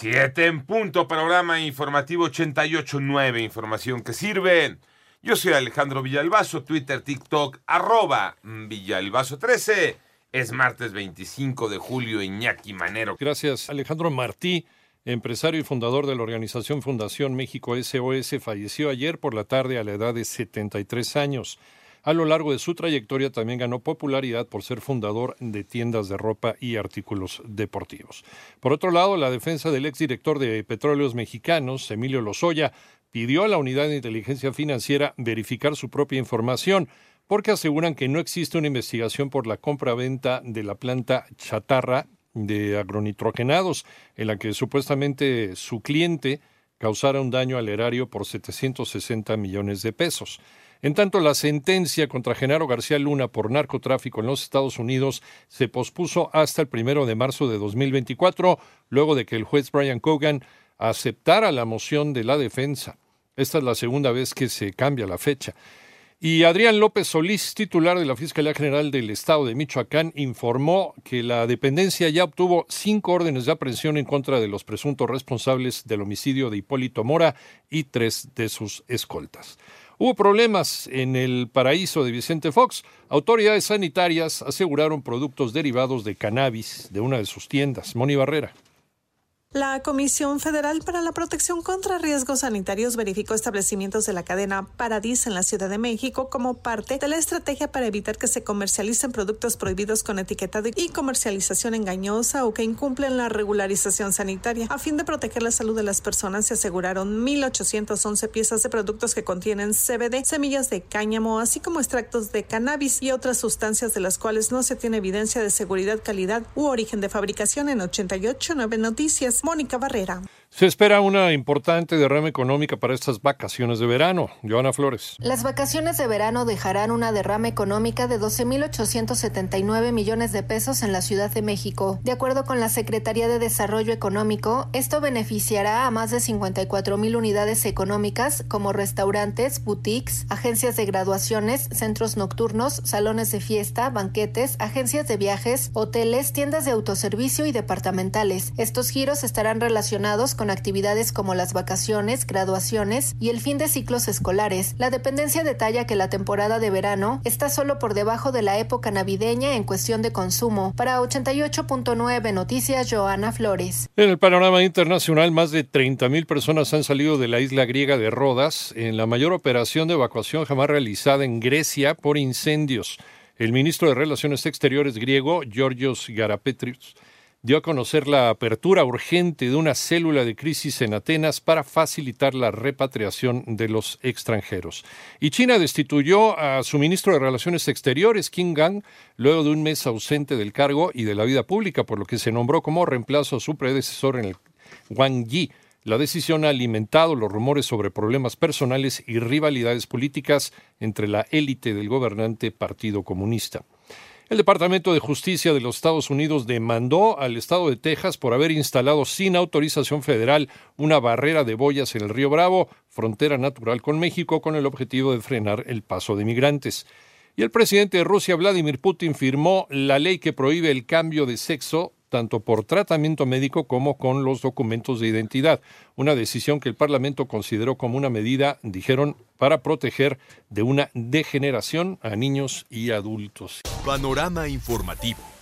Siete en punto, programa informativo 88.9, información que sirve. Yo soy Alejandro Villalbazo, Twitter, TikTok, arroba Villalbazo13. Es martes 25 de julio, Iñaki Manero. Gracias, Alejandro Martí, empresario y fundador de la organización Fundación México SOS, falleció ayer por la tarde a la edad de 73 años. A lo largo de su trayectoria también ganó popularidad por ser fundador de tiendas de ropa y artículos deportivos. Por otro lado, la defensa del exdirector de Petróleos Mexicanos, Emilio Lozoya, pidió a la Unidad de Inteligencia Financiera verificar su propia información porque aseguran que no existe una investigación por la compra-venta de la planta chatarra de agronitrogenados, en la que supuestamente su cliente causara un daño al erario por 760 millones de pesos. En tanto, la sentencia contra Genaro García Luna por narcotráfico en los Estados Unidos se pospuso hasta el primero de marzo de 2024, luego de que el juez Brian Cogan aceptara la moción de la defensa. Esta es la segunda vez que se cambia la fecha. Y Adrián López Solís, titular de la Fiscalía General del Estado de Michoacán, informó que la dependencia ya obtuvo cinco órdenes de aprehensión en contra de los presuntos responsables del homicidio de Hipólito Mora y tres de sus escoltas. Hubo problemas en el paraíso de Vicente Fox. Autoridades sanitarias aseguraron productos derivados de cannabis de una de sus tiendas. Moni Barrera. La Comisión Federal para la Protección contra Riesgos Sanitarios verificó establecimientos de la cadena Paradis en la Ciudad de México como parte de la estrategia para evitar que se comercialicen productos prohibidos con etiquetado y comercialización engañosa o que incumplen la regularización sanitaria. A fin de proteger la salud de las personas, se aseguraron 1.811 piezas de productos que contienen CBD, semillas de cáñamo, así como extractos de cannabis y otras sustancias de las cuales no se tiene evidencia de seguridad, calidad u origen de fabricación en 88.9 Noticias. Mónica Barrera. Se espera una importante derrama económica para estas vacaciones de verano. Joana Flores. Las vacaciones de verano dejarán una derrama económica de 12.879 millones de pesos en la Ciudad de México. De acuerdo con la Secretaría de Desarrollo Económico, esto beneficiará a más de 54.000 unidades económicas como restaurantes, boutiques, agencias de graduaciones, centros nocturnos, salones de fiesta, banquetes, agencias de viajes, hoteles, tiendas de autoservicio y departamentales. Estos giros estarán relacionados con actividades como las vacaciones, graduaciones y el fin de ciclos escolares. La dependencia detalla que la temporada de verano está solo por debajo de la época navideña en cuestión de consumo. Para 88.9 Noticias, Joana Flores. En el panorama internacional, más de 30.000 personas han salido de la isla griega de Rodas en la mayor operación de evacuación jamás realizada en Grecia por incendios. El ministro de Relaciones Exteriores griego, Georgios Garapetrios, dio a conocer la apertura urgente de una célula de crisis en Atenas para facilitar la repatriación de los extranjeros. Y China destituyó a su ministro de Relaciones Exteriores, Qin Gang, luego de un mes ausente del cargo y de la vida pública, por lo que se nombró como reemplazo a su predecesor en el Wang Yi. La decisión ha alimentado los rumores sobre problemas personales y rivalidades políticas entre la élite del gobernante Partido Comunista. El Departamento de Justicia de los Estados Unidos demandó al estado de Texas por haber instalado sin autorización federal una barrera de boyas en el río Bravo, frontera natural con México, con el objetivo de frenar el paso de migrantes. Y el presidente de Rusia, Vladimir Putin, firmó la ley que prohíbe el cambio de sexo tanto por tratamiento médico como con los documentos de identidad, una decisión que el Parlamento consideró como una medida, dijeron, para proteger de una degeneración a niños y adultos. Panorama informativo.